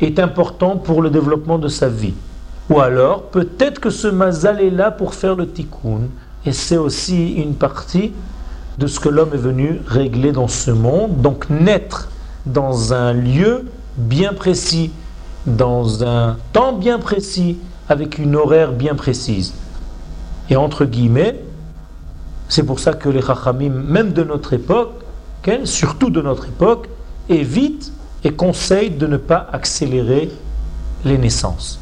est important pour le développement de sa vie. Ou alors, peut-être que ce mazal est là pour faire le tikkun. Et c'est aussi une partie de ce que l'homme est venu régler dans ce monde. Donc naître dans un lieu bien précis, dans un temps bien précis, avec une horaire bien précise. Et entre guillemets, c'est pour ça que les Chachamim, même de notre époque, surtout de notre époque, évitent et conseillent de ne pas accélérer les naissances,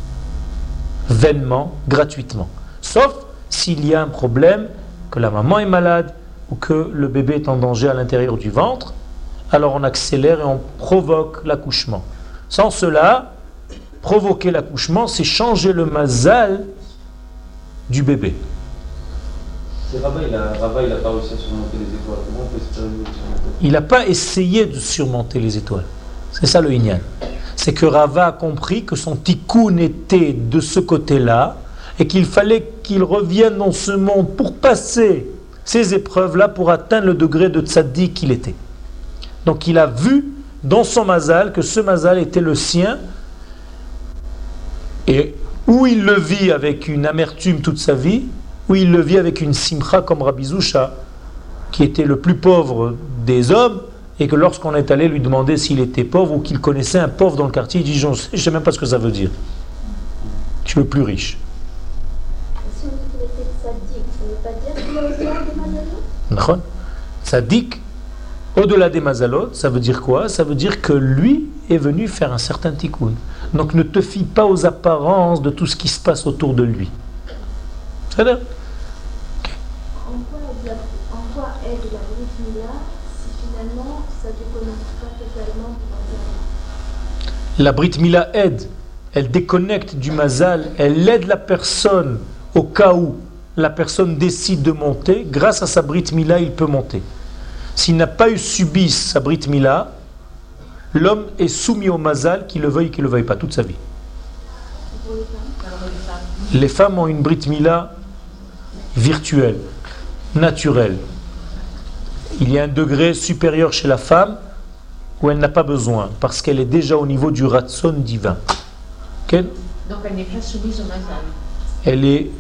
vainement, gratuitement. Sauf s'il y a un problème, que la maman est malade ou que le bébé est en danger à l'intérieur du ventre, alors on accélère et on provoque l'accouchement. Sans cela, provoquer l'accouchement, c'est changer le mazal du bébé. il n'a pas réussi à surmonter les étoiles. Comment on peut surmonter Il n'a pas essayé de surmonter les étoiles. C'est ça le Inyan. C'est que Rava a compris que son tikkun était de ce côté-là et qu'il fallait qu'il revienne dans ce monde pour passer ces épreuves-là pour atteindre le degré de tzaddik qu'il était. Donc il a vu dans son mazal que ce mazal était le sien et où il le vit avec une amertume toute sa vie, où il le vit avec une simcha comme Rabbi Zusha, qui était le plus pauvre des hommes, et que lorsqu'on est allé lui demander s'il était pauvre ou qu'il connaissait un pauvre dans le quartier, il dit Je ne sais même pas ce que ça veut dire. Je suis le plus riche. Est au-delà des mazalot ça veut dire quoi? Ça veut dire que lui est venu faire un certain tikkun. Donc ne te fie pas aux apparences de tout ce qui se passe autour de lui. C'est à En quoi aide la Brit si finalement ça ne déconnecte pas totalement du mazal La Brit Mila aide. Elle déconnecte du mazal. Elle aide la personne au cas où la personne décide de monter. Grâce à sa Brit Mila, il peut monter. S'il n'a pas eu subi sa Brit Mila, l'homme est soumis au mazal, qu'il le veuille, qu'il ne le veuille pas, toute sa vie. Les femmes ont une Brit Mila virtuelle, naturelle. Il y a un degré supérieur chez la femme où elle n'a pas besoin, parce qu'elle est déjà au niveau du ratson divin. Donc elle n'est pas soumise au mazal. Elle est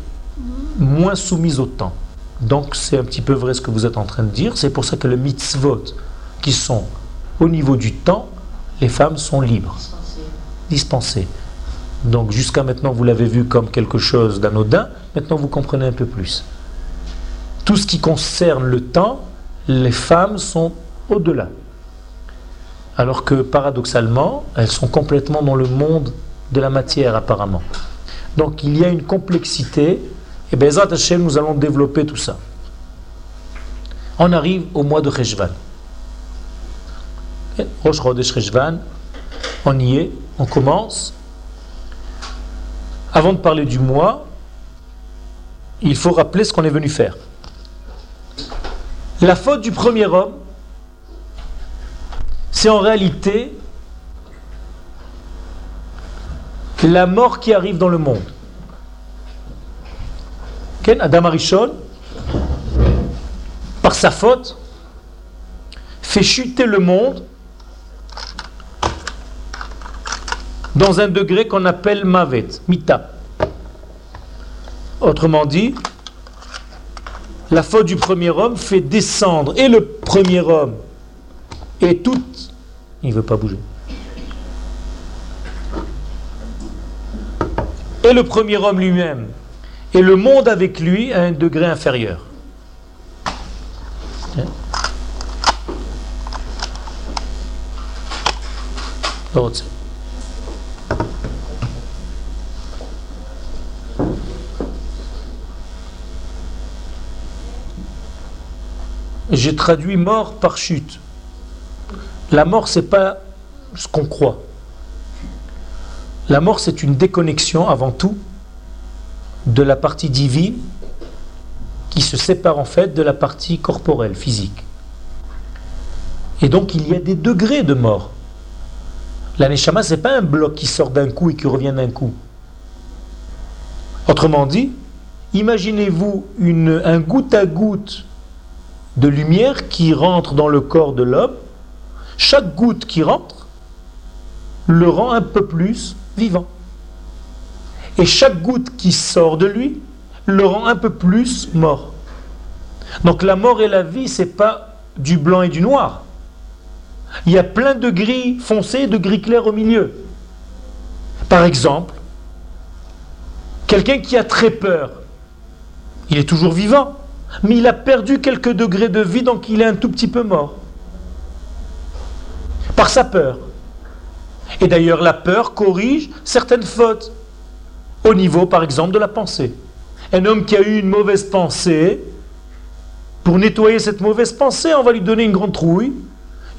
moins soumise au temps. Donc c'est un petit peu vrai ce que vous êtes en train de dire. C'est pour ça que les mitzvot qui sont au niveau du temps, les femmes sont libres, dispensées. Donc jusqu'à maintenant, vous l'avez vu comme quelque chose d'anodin. Maintenant, vous comprenez un peu plus. Tout ce qui concerne le temps, les femmes sont au-delà. Alors que paradoxalement, elles sont complètement dans le monde de la matière apparemment. Donc il y a une complexité et bien, Hashem, nous allons développer tout ça. On arrive au mois de Cheshvan. Rosh Cheshvan, on y est, on commence. Avant de parler du mois, il faut rappeler ce qu'on est venu faire. La faute du premier homme, c'est en réalité la mort qui arrive dans le monde. Adam Arishon, par sa faute, fait chuter le monde dans un degré qu'on appelle Mavet, Mita. Autrement dit, la faute du premier homme fait descendre et le premier homme et tout. Il ne veut pas bouger. Et le premier homme lui-même et le monde avec lui à un degré inférieur. J'ai traduit mort par chute. La mort, c'est pas ce qu'on croit. La mort, c'est une déconnexion avant tout de la partie divine qui se sépare en fait de la partie corporelle, physique. Et donc il y a des degrés de mort. La Neshama, ce n'est pas un bloc qui sort d'un coup et qui revient d'un coup. Autrement dit, imaginez-vous un goutte à goutte de lumière qui rentre dans le corps de l'homme. Chaque goutte qui rentre le rend un peu plus vivant. Et chaque goutte qui sort de lui le rend un peu plus mort. Donc la mort et la vie, c'est pas du blanc et du noir. Il y a plein de gris foncés et de gris clairs au milieu. Par exemple, quelqu'un qui a très peur, il est toujours vivant, mais il a perdu quelques degrés de vie, donc il est un tout petit peu mort. Par sa peur. Et d'ailleurs, la peur corrige certaines fautes, au niveau, par exemple, de la pensée. Un homme qui a eu une mauvaise pensée, pour nettoyer cette mauvaise pensée, on va lui donner une grande trouille,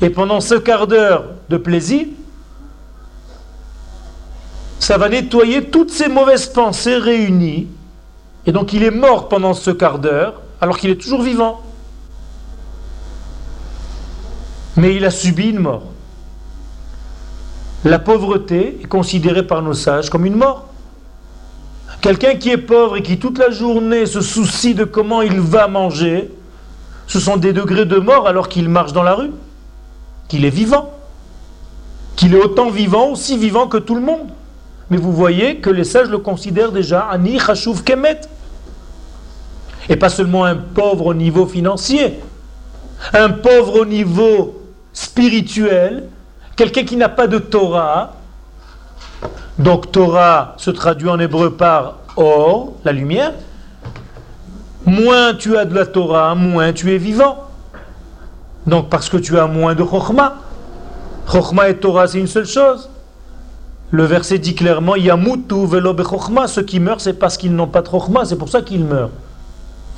et pendant ce quart d'heure de plaisir, ça va nettoyer toutes ces mauvaises pensées réunies. Et donc il est mort pendant ce quart d'heure, alors qu'il est toujours vivant. Mais il a subi une mort. La pauvreté est considérée par nos sages comme une mort. Quelqu'un qui est pauvre et qui toute la journée se soucie de comment il va manger, ce sont des degrés de mort alors qu'il marche dans la rue qu'il est vivant, qu'il est autant vivant, aussi vivant que tout le monde. Mais vous voyez que les sages le considèrent déjà Ani Khashouf Kemet. Et pas seulement un pauvre au niveau financier, un pauvre au niveau spirituel, quelqu'un qui n'a pas de Torah. Donc Torah se traduit en hébreu par or, la lumière. Moins tu as de la Torah, moins tu es vivant. Donc parce que tu as moins de Chokhmah. Chokhmah et Torah, c'est une seule chose. Le verset dit clairement Yamutu velo Chokhmah. Ceux qui meurent, c'est parce qu'ils n'ont pas de Chokhmah, c'est pour ça qu'ils meurent.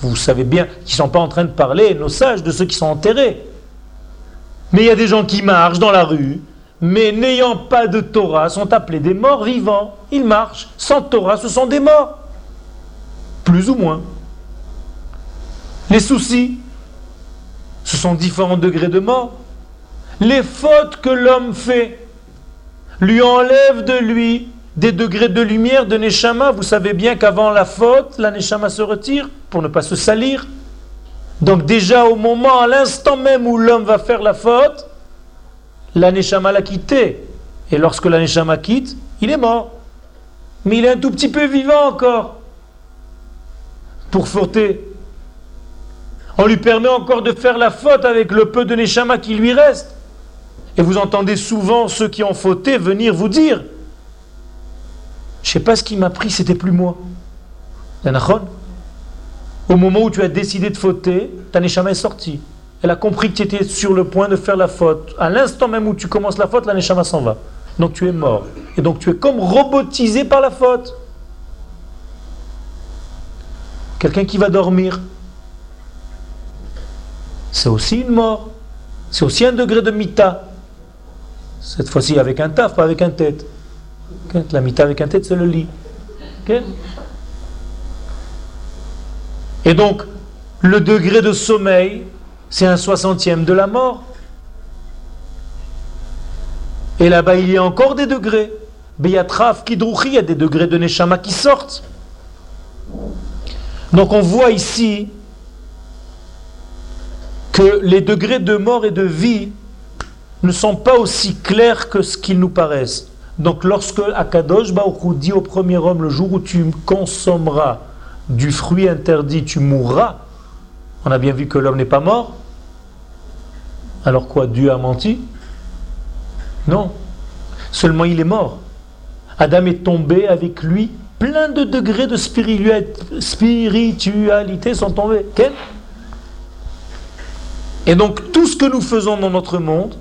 Vous savez bien qu'ils ne sont pas en train de parler, nos sages, de ceux qui sont enterrés. Mais il y a des gens qui marchent dans la rue, mais n'ayant pas de Torah, sont appelés des morts vivants. Ils marchent. Sans Torah, ce sont des morts. Plus ou moins. Les soucis, ce sont différents degrés de mort. Les fautes que l'homme fait lui enlèvent de lui des degrés de lumière de Neshama. Vous savez bien qu'avant la faute, la Neshama se retire pour ne pas se salir. Donc déjà au moment, à l'instant même où l'homme va faire la faute, la Neshama l'a quitté. Et lorsque la Neshama quitte, il est mort. Mais il est un tout petit peu vivant encore pour fauter. On lui permet encore de faire la faute avec le peu de Neshama qui lui reste. Et vous entendez souvent ceux qui ont fauté venir vous dire Je ne sais pas ce qui m'a pris, c'était plus moi. Au moment où tu as décidé de fauter, ta Neshama est sortie. Elle a compris que tu étais sur le point de faire la faute. À l'instant même où tu commences la faute, la Neshama s'en va. Donc tu es mort. Et donc tu es comme robotisé par la faute. Quelqu'un qui va dormir, c'est aussi une mort. C'est aussi un degré de mita. Cette fois-ci avec un taf, pas avec un tête. La mita avec un tête, c'est le lit. Et donc, le degré de sommeil, c'est un soixantième de la mort. Et là-bas, il y a encore des degrés. Beyatraf, Kidrouchi, il y a des degrés de Neshama qui sortent. Donc on voit ici que les degrés de mort et de vie ne sont pas aussi clairs que ce qu'ils nous paraissent. Donc lorsque Akadosh Baruch dit au premier homme, le jour où tu consommeras du fruit interdit, tu mourras, on a bien vu que l'homme n'est pas mort. Alors quoi, Dieu a menti? Non. Seulement il est mort. Adam est tombé avec lui. Plein de degrés de spiritualité sont tombés. Quel et donc tout ce que nous faisons dans notre monde,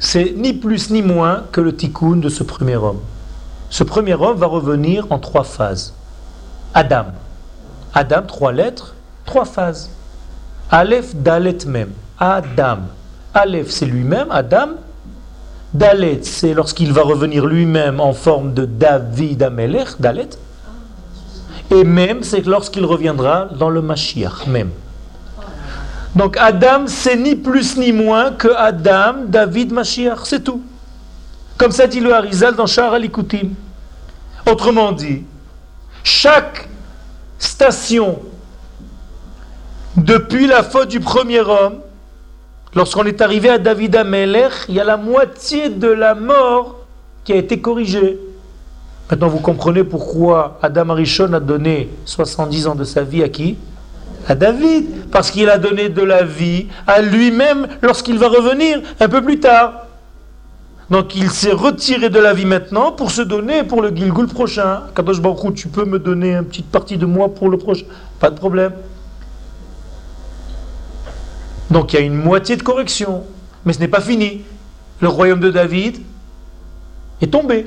c'est ni plus ni moins que le tikkun de ce premier homme. Ce premier homme va revenir en trois phases. Adam. Adam, trois lettres, trois phases. Aleph, Dalet même. Adam. Aleph, c'est lui-même, Adam. Dalet, c'est lorsqu'il va revenir lui-même en forme de David Amelech, Dalet. Et même, c'est lorsqu'il reviendra dans le Mashiach, même. Donc Adam, c'est ni plus ni moins que Adam, David, Mashiach, c'est tout. Comme ça dit le Harizal dans Shara Alikoutim. Autrement dit, chaque station depuis la faute du premier homme, lorsqu'on est arrivé à David Amelech, il y a la moitié de la mort qui a été corrigé. Maintenant, vous comprenez pourquoi Adam Arishon a donné 70 ans de sa vie à qui? À David. Parce qu'il a donné de la vie à lui-même lorsqu'il va revenir un peu plus tard. Donc il s'est retiré de la vie maintenant pour se donner pour le Gilgul prochain. Kadosh Baruch tu peux me donner une petite partie de moi pour le prochain? Pas de problème. Donc il y a une moitié de correction. Mais ce n'est pas fini. Le royaume de David est tombé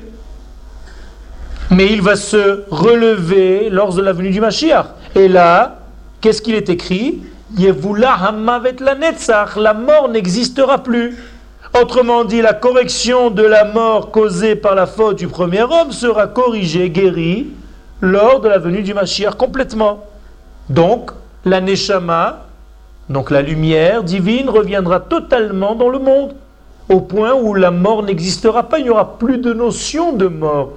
mais il va se relever lors de la venue du Mashiach. Et là, qu'est-ce qu'il est écrit? La mort n'existera plus. Autrement dit, la correction de la mort causée par la faute du premier homme sera corrigée, guérie, lors de la venue du Mashiach complètement. Donc, la Neshama, donc la lumière divine, reviendra totalement dans le monde, au point où la mort n'existera pas, il n'y aura plus de notion de mort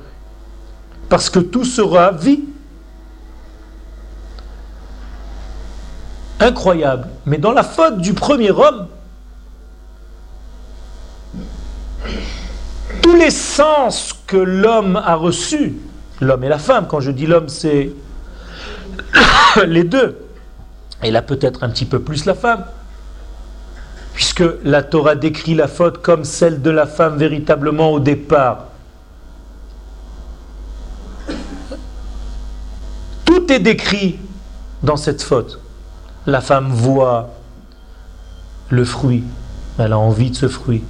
parce que tout sera vie. Incroyable. Mais dans la faute du premier homme, tous les sens que l'homme a reçus, l'homme et la femme, quand je dis l'homme, c'est les deux, et là peut-être un petit peu plus la femme, puisque la Torah décrit la faute comme celle de la femme véritablement au départ. Tout est décrit dans cette faute. La femme voit le fruit, elle a envie de ce fruit.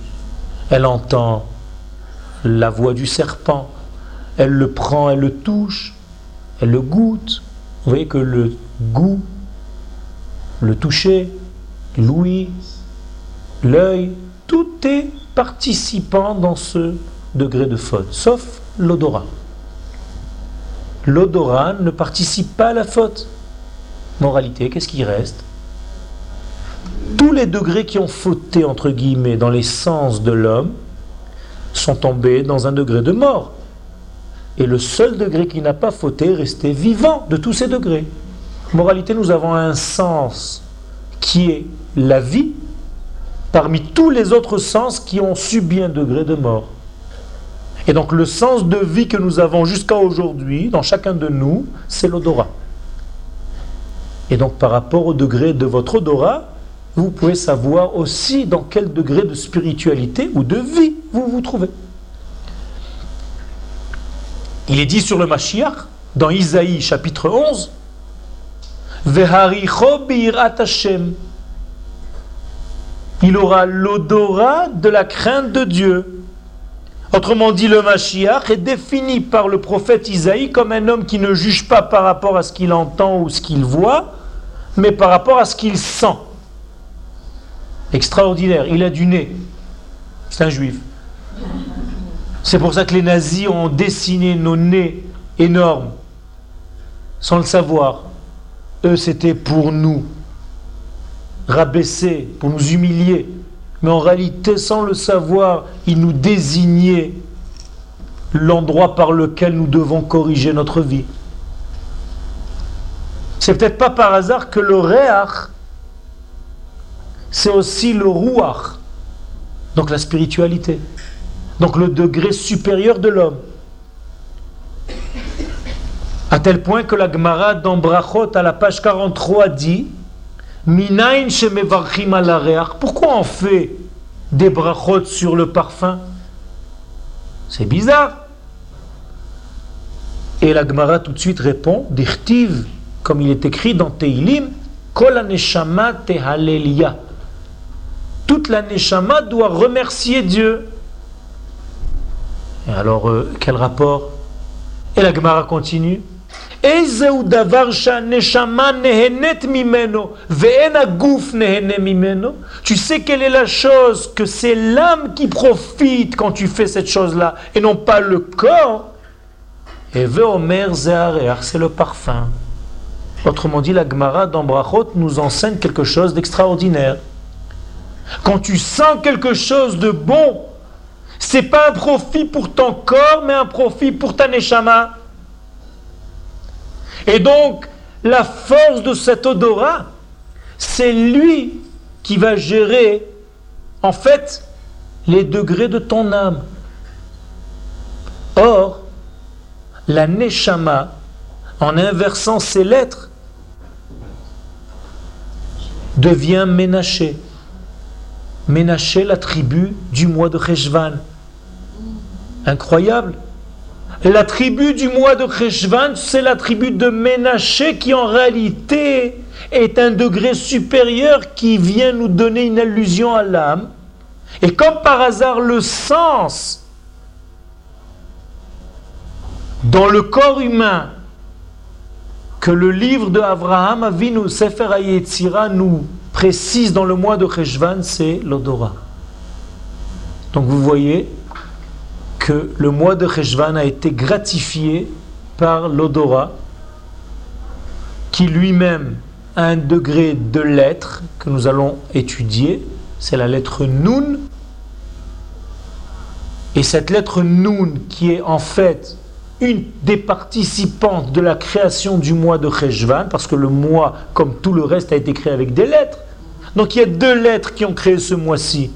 Elle entend la voix du serpent, elle le prend, elle le touche, elle le goûte. Vous voyez que le goût, le toucher, l'ouïe, l'œil, tout est participant dans ce degré de faute, sauf l'odorat l'odorat ne participe pas à la faute. Moralité, qu'est-ce qui reste? Tous les degrés qui ont fauté, entre guillemets, dans les sens de l'homme, sont tombés dans un degré de mort. Et le seul degré qui n'a pas fauté est resté vivant de tous ces degrés. Moralité, nous avons un sens qui est la vie parmi tous les autres sens qui ont subi un degré de mort. Et donc le sens de vie que nous avons jusqu'à aujourd'hui, dans chacun de nous, c'est l'odorat. Et donc par rapport au degré de votre odorat, vous pouvez savoir aussi dans quel degré de spiritualité ou de vie vous vous trouvez. Il est dit sur le Mashiach, dans Isaïe chapitre 11, il aura l'odorat de la crainte de Dieu. Autrement dit, le Mashiach est défini par le prophète Isaïe comme un homme qui ne juge pas par rapport à ce qu'il entend ou ce qu'il voit, mais par rapport à ce qu'il sent. Extraordinaire, il a du nez. C'est un juif. C'est pour ça que les nazis ont dessiné nos nez énormes, sans le savoir. Eux, c'était pour nous rabaisser, pour nous humilier. Mais en réalité, sans le savoir, il nous désignait l'endroit par lequel nous devons corriger notre vie. C'est peut-être pas par hasard que le réach, c'est aussi le rouach, donc la spiritualité, donc le degré supérieur de l'homme. À tel point que la Gemara dans à la page 43 dit pourquoi on fait des brachot sur le parfum? C'est bizarre. Et la Gemara tout de suite répond, d'Irtiv, comme il est écrit dans Teilim, Kol tehalelia. Toute la neshama doit remercier Dieu. Et alors, euh, quel rapport? Et la Gemara continue. Tu sais quelle est la chose que c'est l'âme qui profite quand tu fais cette chose-là et non pas le corps? Et c'est le parfum. Autrement dit, la Gemara d'Ambrachot nous enseigne quelque chose d'extraordinaire. Quand tu sens quelque chose de bon, c'est pas un profit pour ton corps, mais un profit pour ta neshama. Et donc, la force de cet odorat, c'est lui qui va gérer, en fait, les degrés de ton âme. Or, la Neshama, en inversant ses lettres, devient Ménaché. Ménaché, la tribu du mois de Cheshvan. Incroyable. La tribu du mois de Cheshvan, c'est la tribu de Ménaché qui en réalité est un degré supérieur qui vient nous donner une allusion à l'âme. Et comme par hasard, le sens dans le corps humain que le livre de Abraham Avinu Sefer Hayetzira nous précise dans le mois de Cheshvan, c'est l'odorat. Donc vous voyez que le mois de Cheshvan a été gratifié par l'odorat qui lui-même a un degré de lettre que nous allons étudier, c'est la lettre Nun. Et cette lettre Nun qui est en fait une des participantes de la création du mois de Cheshvan, parce que le mois, comme tout le reste, a été créé avec des lettres. Donc il y a deux lettres qui ont créé ce mois-ci.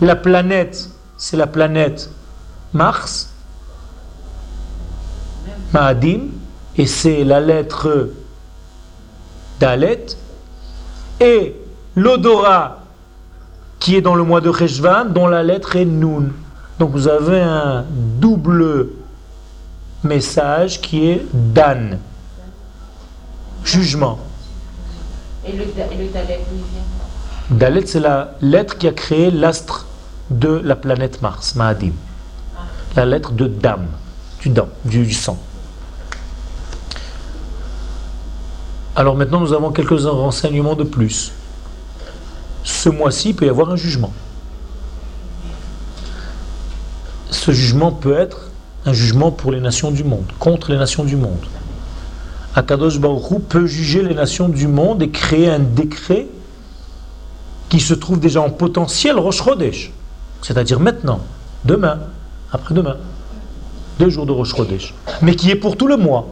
La planète, c'est la planète Mars, Maadim, et c'est la lettre Dalet, et l'odorat qui est dans le mois de Cheshvan, dont la lettre est Nun. Donc vous avez un double message qui est Dan. Jugement. Et le, Dalet, Dalet, c'est la lettre qui a créé l'astre de la planète Mars, Maadim. Ah. La lettre de Dam, du dam, du sang. Alors maintenant, nous avons quelques renseignements de plus. Ce mois-ci, il peut y avoir un jugement. Ce jugement peut être un jugement pour les nations du monde, contre les nations du monde. Akadosh Baruch peut juger les nations du monde et créer un décret qui se trouve déjà en potentiel Rosh Chodesh, c'est-à-dire maintenant, demain, après-demain, deux jours de Rosh Chodesh, mais qui est pour tout le mois.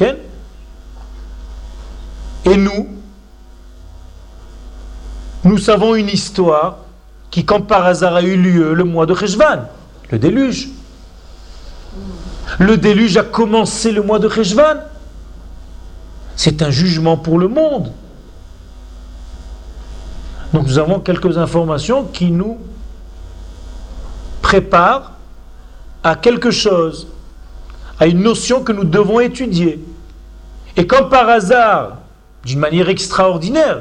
et nous, nous savons une histoire qui, comme par hasard, a eu lieu le mois de Cheshvan, le déluge. Le déluge a commencé le mois de Cheshvan. C'est un jugement pour le monde. Donc nous avons quelques informations qui nous préparent à quelque chose, à une notion que nous devons étudier. Et comme par hasard, d'une manière extraordinaire,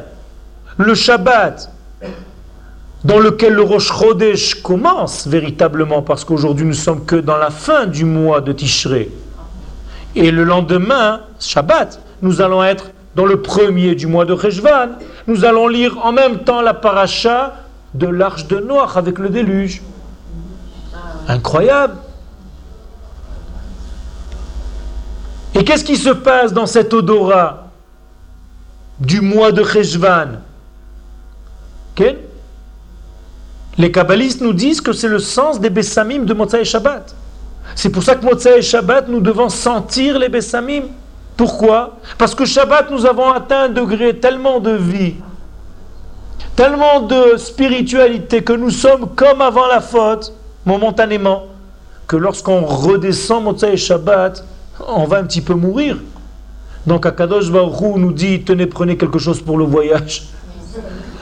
le Shabbat dans lequel le Rosh Chodesh commence véritablement, parce qu'aujourd'hui nous sommes que dans la fin du mois de Tishré. Et le lendemain, Shabbat, nous allons être dans le premier du mois de Rejvan. Nous allons lire en même temps la paracha de l'arche de Noir avec le déluge. Incroyable. Et qu'est-ce qui se passe dans cet odorat du mois de Rejvan? Les kabbalistes nous disent que c'est le sens des Bessamim de Motsai Shabbat. C'est pour ça que Motsai Shabbat, nous devons sentir les Bessamim. Pourquoi? Parce que Shabbat, nous avons atteint un degré tellement de vie, tellement de spiritualité, que nous sommes comme avant la faute, momentanément, que lorsqu'on redescend Motsai Shabbat, on va un petit peu mourir. Donc Akadosh Baruch nous dit, tenez, prenez quelque chose pour le voyage.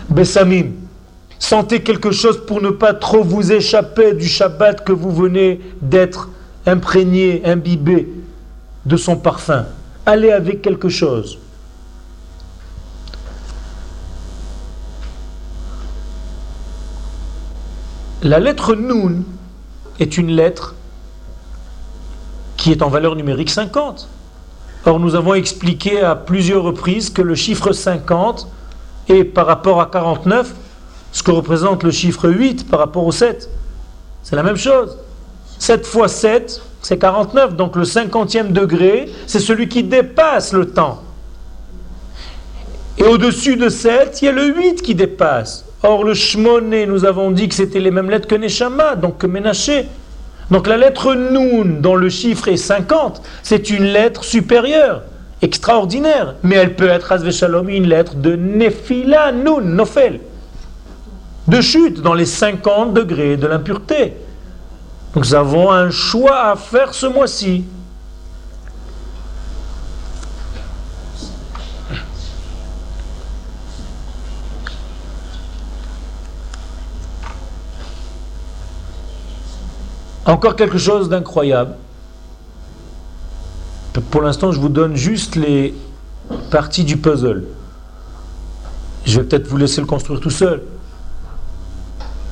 Bessamim. Sentez quelque chose pour ne pas trop vous échapper du Shabbat que vous venez d'être imprégné, imbibé de son parfum. Allez avec quelque chose. La lettre Nun est une lettre qui est en valeur numérique 50. Or, nous avons expliqué à plusieurs reprises que le chiffre 50 est par rapport à 49 ce que représente le chiffre 8 par rapport au 7. C'est la même chose. 7 fois 7, c'est 49. Donc le 50e degré, c'est celui qui dépasse le temps. Et au-dessus de 7, il y a le 8 qui dépasse. Or, le Shmoné, nous avons dit que c'était les mêmes lettres que Neshama, donc que Ménaché. Donc la lettre Nun, dont le chiffre est 50, c'est une lettre supérieure, extraordinaire. Mais elle peut être, Shalom, une lettre de Nephila, Nun, Nofel de chute dans les 50 degrés de l'impureté. Nous avons un choix à faire ce mois-ci. Encore quelque chose d'incroyable. Pour l'instant, je vous donne juste les parties du puzzle. Je vais peut-être vous laisser le construire tout seul.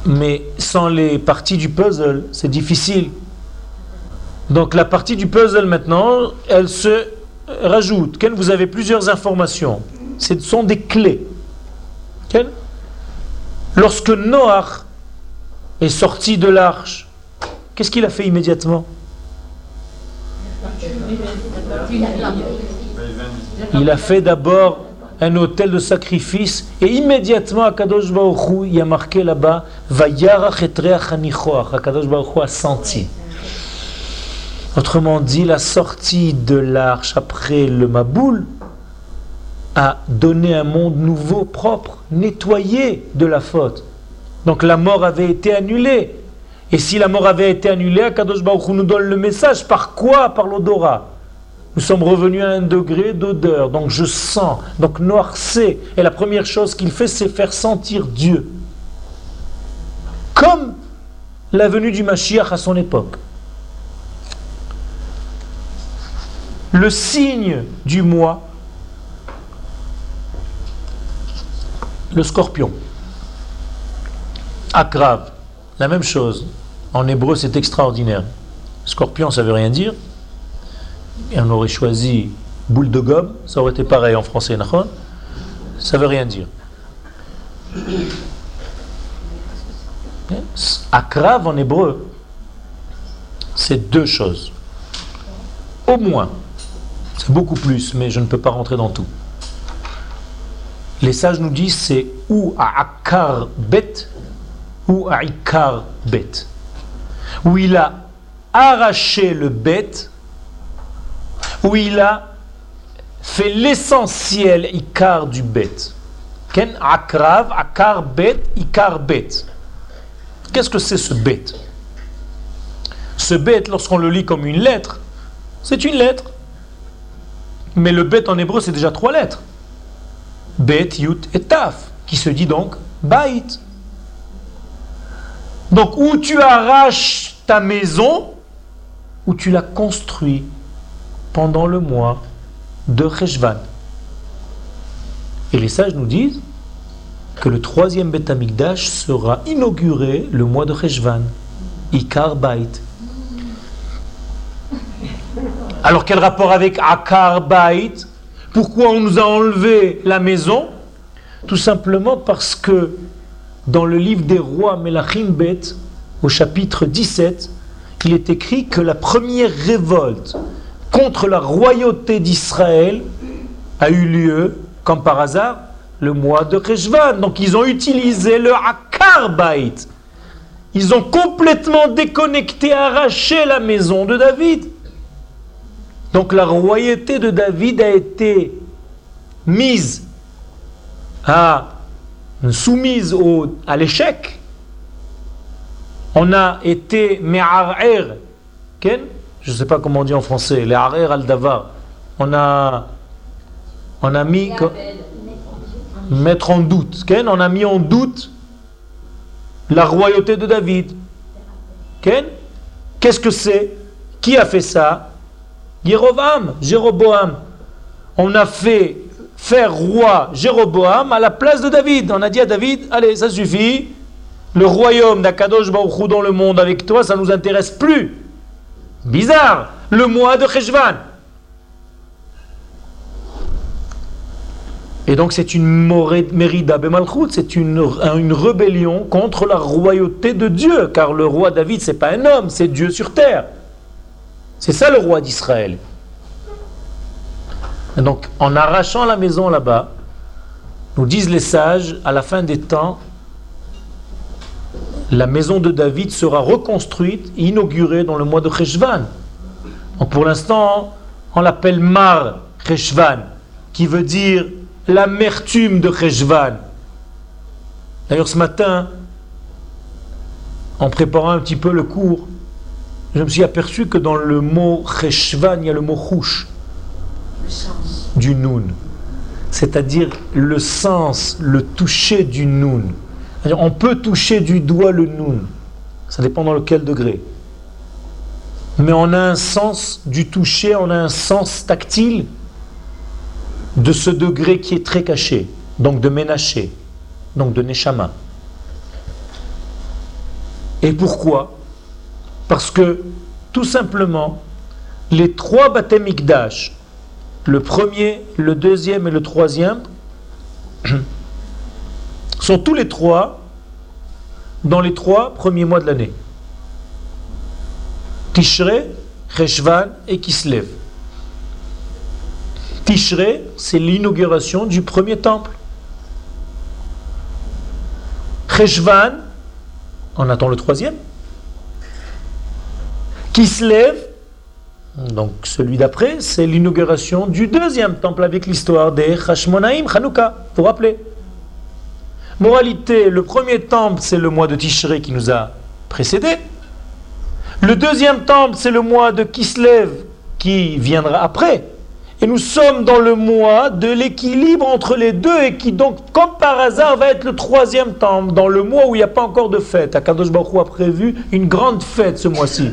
Mais sans les parties du puzzle, c'est difficile. Donc la partie du puzzle maintenant, elle se rajoute. Quand vous avez plusieurs informations, ce sont des clés. Lorsque Noach est sorti de l'arche, qu'est-ce qu'il a fait immédiatement? Il a fait d'abord un hôtel de sacrifice et immédiatement Akadosh Baruch il y a marqué là-bas Vayarach Akadosh Baruch a senti. Autrement dit, la sortie de l'arche après le Maboul a donné un monde nouveau, propre, nettoyé de la faute. Donc la mort avait été annulée. Et si la mort avait été annulée, Akadosh Baruch nous donne le message. Par quoi? Par l'odorat. Nous sommes revenus à un degré d'odeur, donc je sens. Donc Noir sait, et la première chose qu'il fait, c'est faire sentir Dieu. Comme la venue du Mashiach à son époque. Le signe du mois, le scorpion. Akrav, la même chose. En hébreu, c'est extraordinaire. Scorpion, ça veut rien dire et on aurait choisi boule de gomme, ça aurait été pareil en français, ça veut rien dire. Akrav en hébreu, c'est deux choses. Au moins, c'est beaucoup plus, mais je ne peux pas rentrer dans tout. Les sages nous disent c'est ou à akar bet ou à ikar bet. Où il a arraché le bet où il a fait l'essentiel ikar du bet. Ken akrav, akar bet, bet. Qu'est-ce que c'est ce bet? Ce bet, lorsqu'on le lit comme une lettre, c'est une lettre. Mais le bet en hébreu, c'est déjà trois lettres. Bet, yut et taf, qui se dit donc bait. Donc, où tu arraches ta maison, où tu la construis pendant le mois de Cheshvan. Et les sages nous disent que le troisième Beth Amikdash sera inauguré le mois de Cheshvan, Ikar Bait. Alors quel rapport avec Akar Bait? Pourquoi on nous a enlevé la maison? Tout simplement parce que dans le livre des rois Melachim Bet, au chapitre 17, il est écrit que la première révolte contre la royauté d'Israël a eu lieu, comme par hasard, le mois de Rejvan. Donc ils ont utilisé le Akarbait. Ils ont complètement déconnecté, arraché la maison de David. Donc la royauté de David a été mise à soumise à l'échec. On a été me'ar'er, je ne sais pas comment on dit en français, les harer al-davar. On a, on a mis, mettre en doute, Ken, on a mis en doute la royauté de David. Qu'est-ce que c'est? Qui a fait ça? Jéroboam, Jéroboam. On a fait faire roi Jéroboam à la place de David. On a dit à David, allez, ça suffit. Le royaume d'Akadosh Baruch dans le monde avec toi, ça ne nous intéresse plus. Bizarre, le mois de Cheshvan. Et donc c'est une mérida bemalchut, c'est une, rébellion contre la royauté de Dieu, car le roi David, c'est pas un homme, c'est Dieu sur terre. C'est ça le roi d'Israël. Donc en arrachant la maison là-bas, nous disent les sages, à la fin des temps, la maison de David sera reconstruite, inaugurée dans le mois de Cheshvan. Pour l'instant, on l'appelle Mar Cheshvan, qui veut dire l'amertume de Cheshvan. D'ailleurs, ce matin, en préparant un petit peu le cours, je me suis aperçu que dans le mot Cheshvan, il y a le mot Chouch du Noun. C'est-à-dire le sens, le toucher du Noun. On peut toucher du doigt le Noun. Ça dépend dans lequel degré. Mais on a un sens du toucher, on a un sens tactile de ce degré qui est très caché, donc de ménaché, donc de neshama. Et pourquoi? Parce que tout simplement, les trois baptêmes le premier, le deuxième et le troisième, sont tous les trois dans les trois premiers mois de l'année. Tishrei, Cheshvan et Kislev. Tishrei, c'est l'inauguration du premier temple. Cheshvan, on attend le troisième. Kislev, donc celui d'après, c'est l'inauguration du deuxième temple avec l'histoire des Hashmonaim, Hanouka, vous vous rappelez? Moralité, le premier temple, c'est le mois de Tishrei qui nous a précédé. Le deuxième temple, c'est le mois de Kislev qui viendra après. Et nous sommes dans le mois de l'équilibre entre les deux et qui donc, comme par hasard, va être le troisième temple, dans le mois où il n'y a pas encore de fête. Akadosh Baruch a prévu une grande fête ce mois-ci.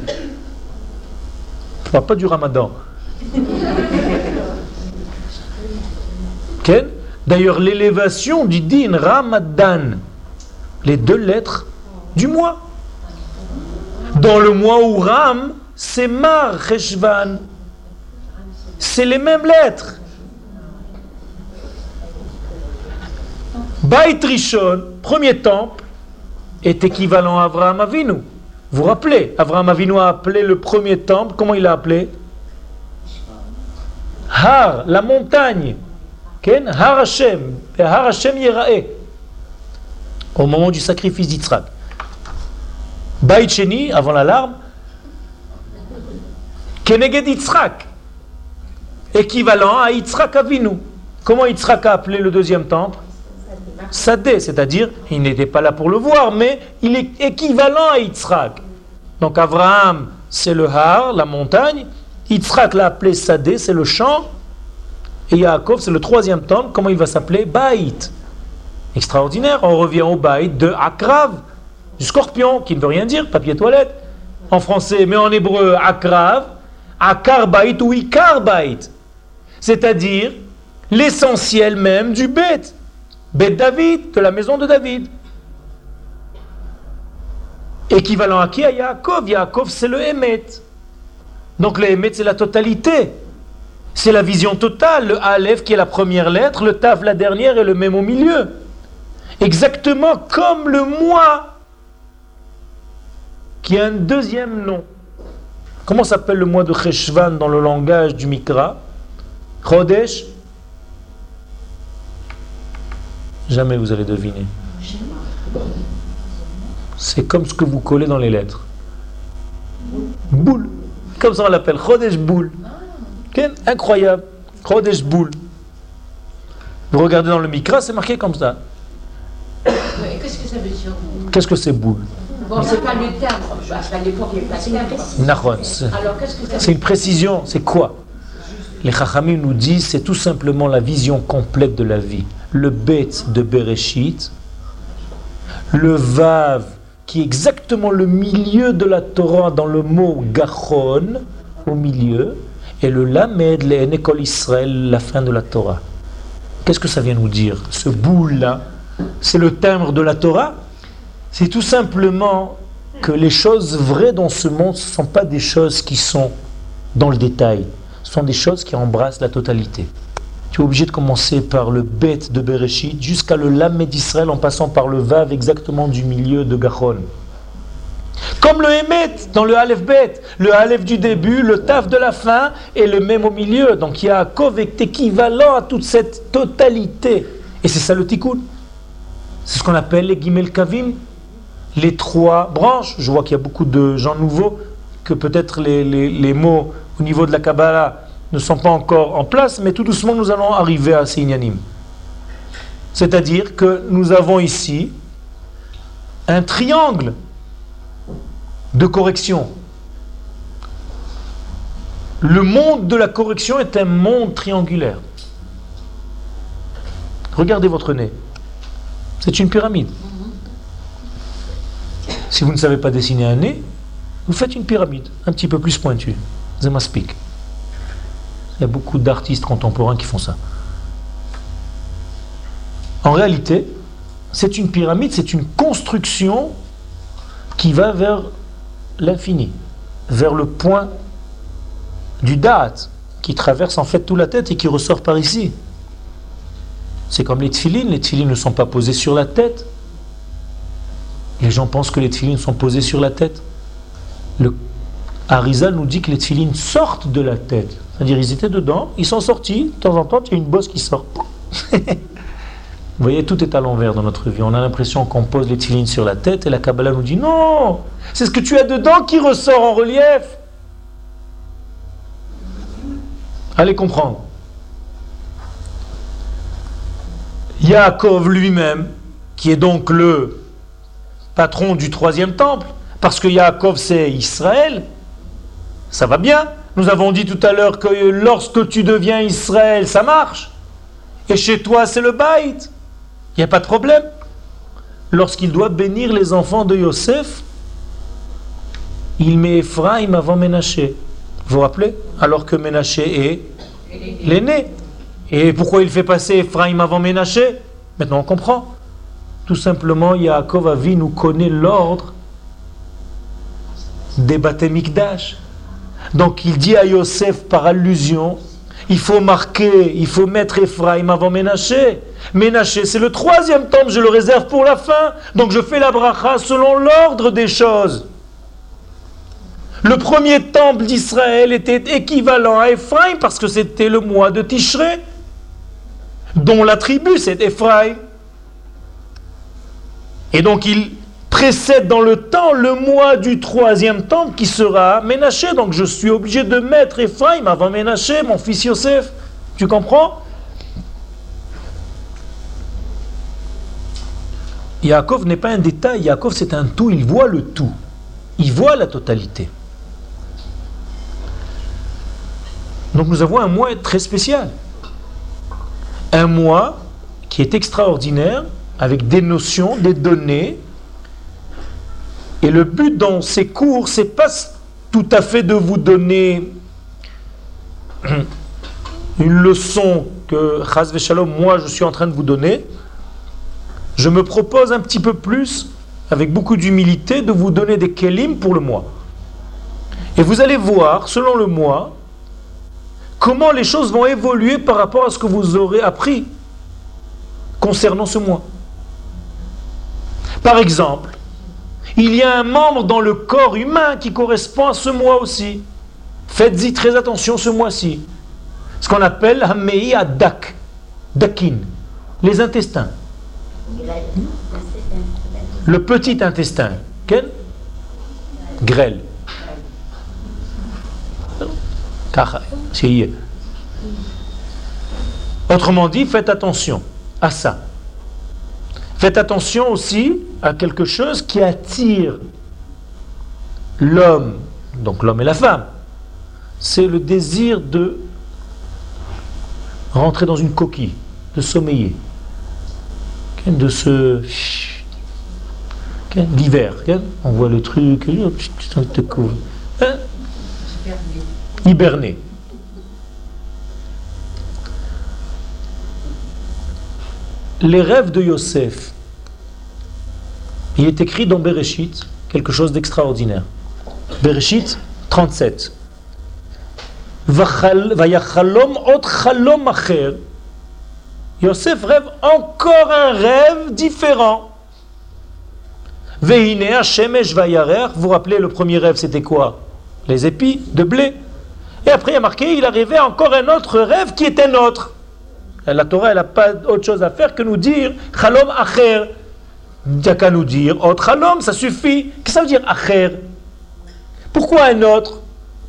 Je ne parle pas du ramadan. D'ailleurs, l'élévation du din Ramadan, les deux lettres du mois. Dans le mois où Ram, c'est Mar Cheshvan. C'est les mêmes lettres. Bait Rishon, premier temple, est équivalent à Avraham Avinu. Vous vous rappelez, Avraham Avinu a appelé le premier temple, comment il l'a appelé? Har, la montagne. Har Hashem, Har Hashem Yerae. Au moment du sacrifice d'Yitzhak. Bait Sheni, avant l'alarme, Keneged Yitzhak, équivalent à Yitzhak Avinu. Comment Yitzhak a appelé le deuxième temple? Sadeh, c'est-à-dire, il n'était pas là pour le voir, mais il est équivalent à Yitzhak. Donc Abraham, c'est le Har, la montagne. Yitzhak l'a appelé Sadeh, c'est le champ. Et Yaakov, c'est le troisième temple. Comment il va s'appeler Baït. Extraordinaire. On revient au Baït de Akrav du scorpion, qui ne veut rien dire, papier toilette, en français, mais en hébreu, akrav, akarbait ou ikarbait, c'est-à-dire l'essentiel même du bête, bête David, de la maison de David. Équivalent à qui? À Yaakov. Yaakov, c'est le Emet. Donc le Emet, c'est la totalité. C'est la vision totale. Le Aleph qui est la première lettre, le Tav la dernière et le même au milieu. Exactement comme le moi qui a un deuxième nom. Comment s'appelle le mois de Cheshvan dans le langage du Mikra? Chodesh? Jamais vous allez deviner. C'est comme ce que vous collez dans les lettres. Boule. Comme ça on l'appelle. Chodesh boule. Incroyable. Chodesh boule. Vous regardez dans le Mikra, c'est marqué comme ça. Qu'est-ce que ça veut dire Qu'est-ce que c'est boule Bon, c'est pas le terme, l'époque, il n'y pas de que ça C'est une précision, c'est quoi? Les Chachamim nous disent c'est tout simplement la vision complète de la vie. Le Bet de Bereshit, le Vav, qui est exactement le milieu de la Torah dans le mot Gachon, au milieu, et le Lamed, l'école Israël, la fin de la Torah. Qu'est-ce que ça vient nous dire Ce boule-là, c'est le timbre de la Torah? C'est tout simplement que les choses vraies dans ce monde, ce ne sont pas des choses qui sont dans le détail, ce sont des choses qui embrassent la totalité. Tu es obligé de commencer par le bête de Bereshit jusqu'à le lamed d'Israël en passant par le vav exactement du milieu de Gachon. Comme le Hémet dans le Aleph Bet, le Aleph du début, le Taf de la fin et le même au milieu. Donc il y a Kov est équivalent à toute cette totalité. Et c'est ça le Tikkun. C'est ce qu'on appelle les Gimel Kavim, les trois branches. Je vois qu'il y a beaucoup de gens nouveaux, que peut-être les, mots au niveau de la Kabbalah ne sont pas encore en place, mais tout doucement nous allons arriver à ces inyanim. C'est-à-dire que nous avons ici un triangle de correction. Le monde de la correction est un monde triangulaire. Regardez votre nez. C'est une pyramide. Si vous ne savez pas dessiner un nez, vous faites une pyramide, un petit peu plus pointue. Zemaspik. Il y a beaucoup d'artistes contemporains qui font ça. En réalité, c'est une pyramide, c'est une construction qui va vers l'infini, vers le point du date qui traverse en fait toute la tête et qui ressort par ici. C'est comme les tfilines, les tfilines ne sont pas posées sur la tête. Les gens pensent que les tfilines sont posées sur la tête. Le Harizal nous dit que les tfilines sortent de la tête. C'est-à-dire ils étaient dedans, ils sont sortis, de temps en temps il y a une bosse qui sort. Vous voyez, tout est à l'envers dans notre vie. On a l'impression qu'on pose les tfilines sur la tête et la Kabbalah nous dit non, c'est ce que tu as dedans qui ressort en relief. Allez comprendre. Yaakov lui-même, qui est donc le patron du troisième temple, parce que Yaakov c'est Israël, ça va bien. Nous avons dit tout à l'heure que lorsque tu deviens Israël, ça marche. Et chez toi, c'est le Baït. Il n'y a pas de problème. Lorsqu'il doit bénir les enfants de Yosef, il met Ephraim avant Ménaché. Vous vous rappelez? Alors que Ménaché est l'aîné. Et pourquoi il fait passer Ephraim avant Ménaché? Maintenant on comprend. Tout simplement, Yaakov Avi nous connaît l'ordre des Mikdash. Donc il dit à Yosef par allusion il faut marquer, il faut mettre Ephraim avant Ménaché. Ménaché, c'est le troisième temple, je le réserve pour la fin. Donc je fais la bracha selon l'ordre des choses. Le premier temple d'Israël était équivalent à Ephraim parce que c'était le mois de Tishré, dont la tribu c'est Ephraim. Et donc il précède dans le temps le mois du troisième temple qui sera Ménaché. Donc je suis obligé de mettre Ephraim avant Ménaché, mon fils Yosef. Tu comprends? Yaakov n'est pas un détail, Yaakov c'est un tout, il voit le tout. Il voit la totalité. Donc nous avons un mois très spécial. Un mois qui est extraordinaire, avec des notions, des données, et le but dans ces cours, c'est pas tout à fait de vous donner une leçon que Chaz Shalom, moi je suis en train de vous donner. Je me propose un petit peu plus, avec beaucoup d'humilité, de vous donner des kelim pour le mois. Et vous allez voir, selon le mois, comment les choses vont évoluer par rapport à ce que vous aurez appris concernant ce mois. Par exemple, il y a un membre dans le corps humain qui correspond à ce mois aussi. Faites-y très attention ce mois-ci. Ce qu'on appelle Hamei Adak, Dakin, les intestins. Le petit intestin. Quel? Grêle. Autrement dit, faites attention à ça. Faites attention aussi à quelque chose qui attire l'homme, donc l'homme et la femme. C'est le désir de rentrer dans une coquille, de sommeiller, de se... L'hiver, on voit le truc. Hein? Hiberner. Les rêves de Yosef, il est écrit dans Bereshit quelque chose d'extraordinaire. Bereshit 37. Yosef rêve encore un rêve différent. Vous vous rappelez, le premier rêve, c'était quoi? Les épis de blé. Et après, il a marqué, il a rêvé encore un autre rêve qui était nôtre. La Torah, elle n'a pas autre chose à faire que nous dire Chalom Acher. Il n'y a qu'à nous dire autre Chalom, ça suffit. Qu'est-ce que ça veut dire Acher? Pourquoi un autre?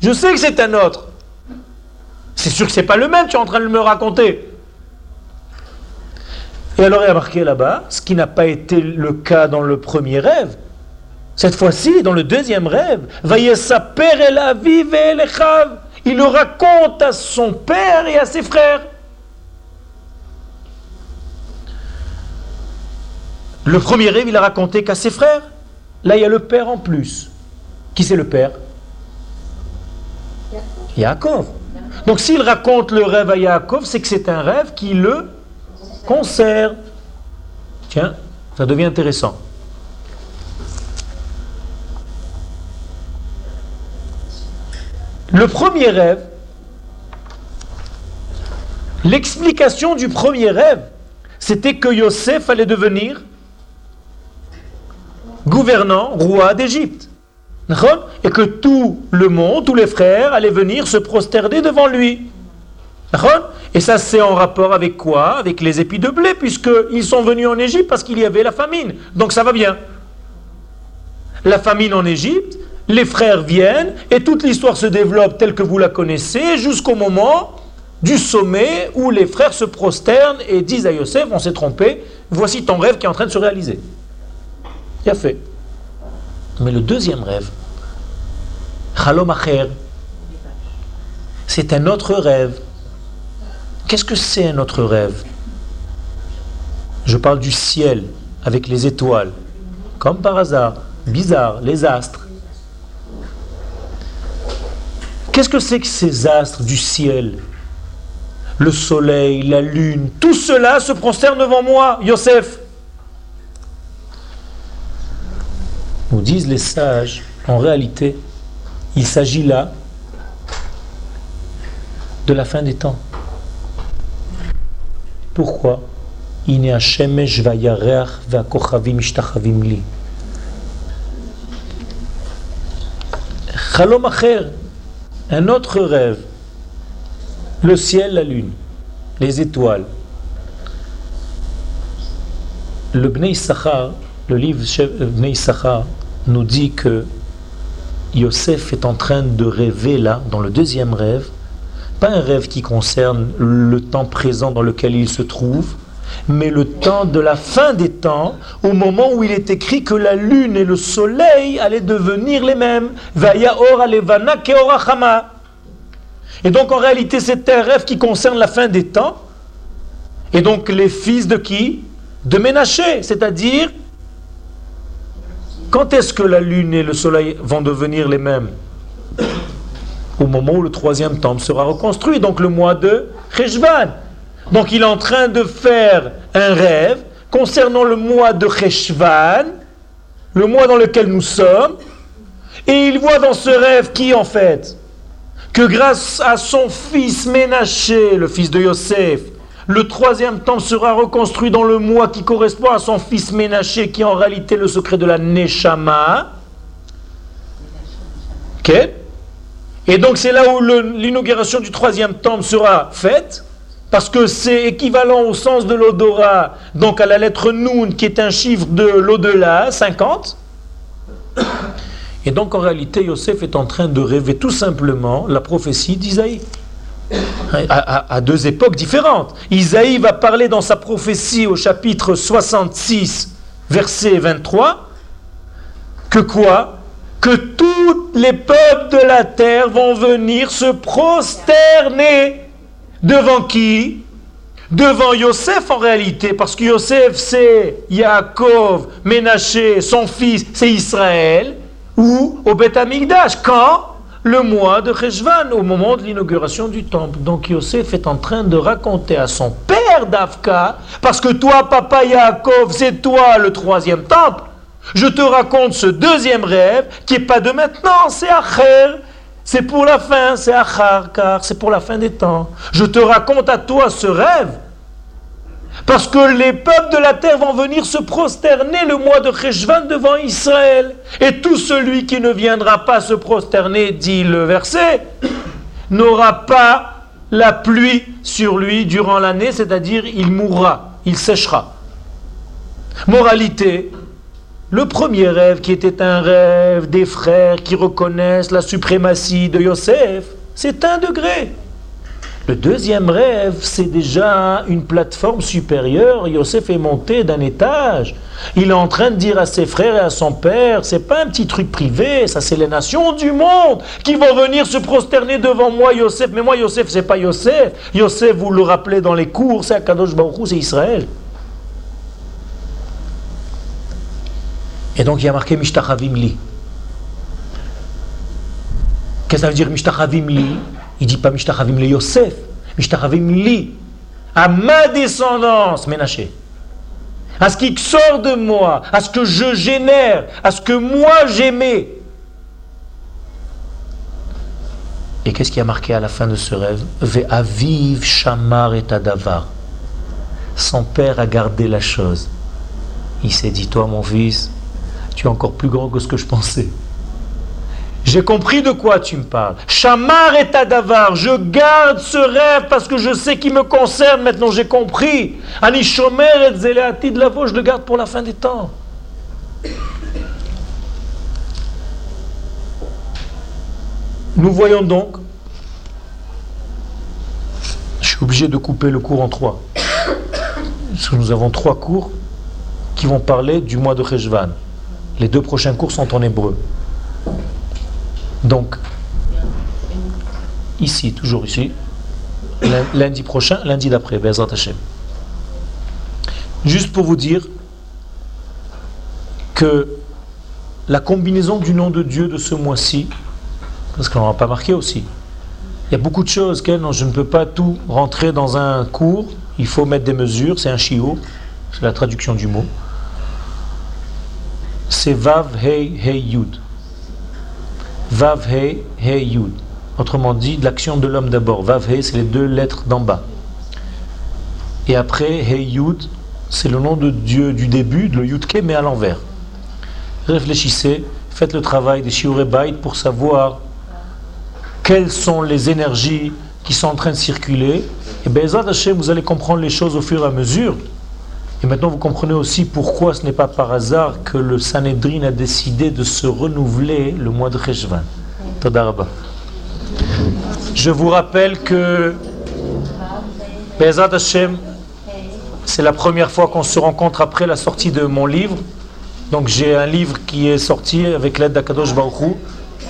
Je sais que c'est un autre. C'est sûr que c'est pas le même, tu es en train de me raconter. Et alors il a marqué là-bas, ce qui n'a pas été le cas dans le premier rêve. Cette fois-ci, dans le deuxième rêve, il le raconte à son père et à ses frères. Le premier rêve, il a raconté qu'à ses frères. Là, il y a le père en plus. Qui c'est le père? Yaakov. Donc s'il raconte le rêve à Yaakov, c'est que c'est un rêve qui le concerne. Tiens, ça devient intéressant. Le premier rêve, l'explication du premier rêve, c'était que Yosef allait devenir gouvernant, roi d'Égypte. Et que tout le monde, tous les frères allaient venir se prosterner devant lui. Et ça, c'est en rapport avec quoi? Avec les épis de blé, puisqu'ils sont venus en Égypte parce qu'il y avait la famine. Donc ça va bien. La famine en Égypte, les frères viennent, et toute l'histoire se développe telle que vous la connaissez, jusqu'au moment du sommet où les frères se prosternent et disent à Yosef, on s'est trompé, voici ton rêve qui est en train de se réaliser. Il a fait. Mais le deuxième rêve, Chalom c'est un autre rêve. Qu'est-ce que c'est un autre rêve? Je parle du ciel avec les étoiles. Comme par hasard, bizarre, les astres. Qu'est-ce que c'est que ces astres du ciel? Le soleil, la lune, tout cela se prosterne devant moi, Yosef. Disent les sages, en réalité, il s'agit là de la fin des temps. Pourquoi un autre rêve, le ciel, la lune, les étoiles. Le Bnei Sachar, le livre Bnei Sachar, nous dit que Yosef est en train de rêver là, dans le deuxième rêve, pas un rêve qui concerne le temps présent dans lequel il se trouve, mais le temps de la fin des temps, au moment où il est écrit que la lune et le soleil allaient devenir les mêmes. Et donc en réalité c'est un rêve qui concerne la fin des temps, et donc les fils de qui? De Ménaché, c'est-à-dire quand est-ce que la lune et le soleil vont devenir les mêmes Au moment où le troisième temple sera reconstruit, donc le mois de Cheshvan. Donc il est en train de faire un rêve concernant le mois de Cheshvan, le mois dans lequel nous sommes, et il voit dans ce rêve qui en fait? Que grâce à son fils Ménaché, le fils de Yosef, le troisième temple sera reconstruit dans le mois qui correspond à son fils Ménaché, qui en réalité le secret de la Neshama. Et donc c'est là où l'inauguration du troisième temple sera faite, parce que c'est équivalent au sens de l'odorat, donc à la lettre Nun, qui est un chiffre de l'au-delà, 50. Et donc en réalité, Yosef est en train de rêver tout simplement la prophétie d'Isaïe à, deux époques différentes. Isaïe va parler dans sa prophétie au chapitre 66, verset 23, que quoi? Que tous les peuples de la terre vont venir se prosterner devant qui? Devant Yosef en réalité, parce que Yosef c'est Yaakov, Ménaché, son fils c'est Israël, ou au Beth Amikdash. Quand? Le mois de Cheshvan, au moment de l'inauguration du temple. Donc Yosef est en train de raconter à son père d'Afka, parce que toi, papa Yaakov, c'est toi le troisième temple. Je te raconte ce deuxième rêve qui n'est pas de maintenant, c'est Acher. C'est pour la fin, c'est Achar, car c'est pour la fin des temps. Je te raconte à toi ce rêve parce que les peuples de la terre vont venir se prosterner le mois de Cheshvan devant Israël. Et tout celui qui ne viendra pas se prosterner, dit le verset, n'aura pas la pluie sur lui durant l'année, c'est-à-dire il mourra, il séchera. Moralité, le premier rêve qui était un rêve des frères qui reconnaissent la suprématie de Yosef, c'est un degré. Le deuxième rêve, c'est déjà une plateforme supérieure. Yosef est monté d'un étage. Il est en train de dire à ses frères et à son père, c'est pas un petit truc privé, ça c'est les nations du monde qui vont venir se prosterner devant moi, Yosef. Mais moi, Yosef, c'est pas Yosef. Yosef, vous le rappelez dans les cours, c'est Akadosh Baruch c'est Israël. Et donc il a marqué Mishtachavim li. Qu'est-ce que ça veut dire Mishtachavim li? Il dit pas Mishtachavim li Yosef, Mishtachavim li. À ma descendance, Ménaché. À ce qui sort de moi, à ce que je génère, à ce que moi j'aimais. Et qu'est-ce qui a marqué à la fin de ce rêve? Ve'aviv shamar et adavar. Son père a gardé la chose. Il s'est dit, toi mon fils, tu es encore plus grand que ce que je pensais. J'ai compris de quoi tu me parles. Chamar et Tadavar, je garde ce rêve parce que je sais qu'il me concerne maintenant, j'ai compris. Anishomer et Zeleati de la je le garde pour la fin des temps. Nous voyons donc, je suis obligé de couper le cours en trois. Parce que nous avons trois cours qui vont parler du mois de Cheshvan. Les deux prochains cours sont en hébreu. Donc, ici, toujours ici, lundi prochain, lundi d'après, Bezrat Hashem. Juste pour vous dire que la combinaison du nom de Dieu de ce mois-ci, parce qu'on n'aura pas marqué aussi, il y a beaucoup de choses que je ne peux pas tout rentrer dans un cours, il faut mettre des mesures, c'est un chiot, c'est la traduction du mot c'est Vav Hei Hei Yud. Vav Hei Hei Yud. Autrement dit, l'action de l'homme d'abord. Vav Hei, c'est les deux lettres d'en bas. Et après, Hei Yud, c'est le nom de Dieu du début, le Yudke, mais à l'envers. Réfléchissez, faites le travail des Shiure pour savoir quelles sont les énergies qui sont en train de circuler. Et bien, vous allez comprendre les choses au fur et à mesure. Et maintenant, vous comprenez aussi pourquoi ce n'est pas par hasard que le Sanhedrin a décidé de se renouveler le mois de Cheshvan. Je vous rappelle que Bezat Hashem, c'est la première fois qu'on se rencontre après la sortie de mon livre. Donc j'ai un livre qui est sorti avec l'aide d'Akadosh Baruch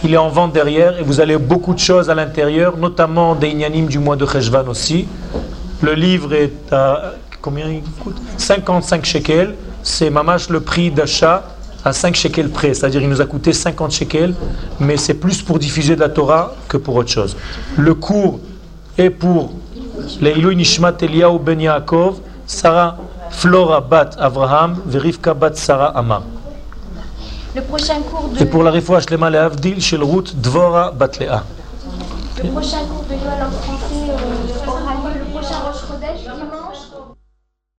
Il est en vente derrière et vous allez beaucoup de choses à l'intérieur, notamment des inyanim du mois de Cheshvan aussi. Le livre est à Combien il coûte? 55 shekels. C'est mamash le prix d'achat à 5 shekels près. C'est-à-dire il nous a coûté 50 shekels, mais c'est plus pour diffuser de la Torah que pour autre chose. Le cours est pour Leilou Nishmat Eliyahu Ben Yaakov, Sarah Flora Bat Avraham, Verivka Bat Sarah Amar. Le prochain cours de... Et pour la Refoua Shlema Lehavdil, Shel Ruth Dvora Bat Lea. Le prochain cours de Yoel en français euh,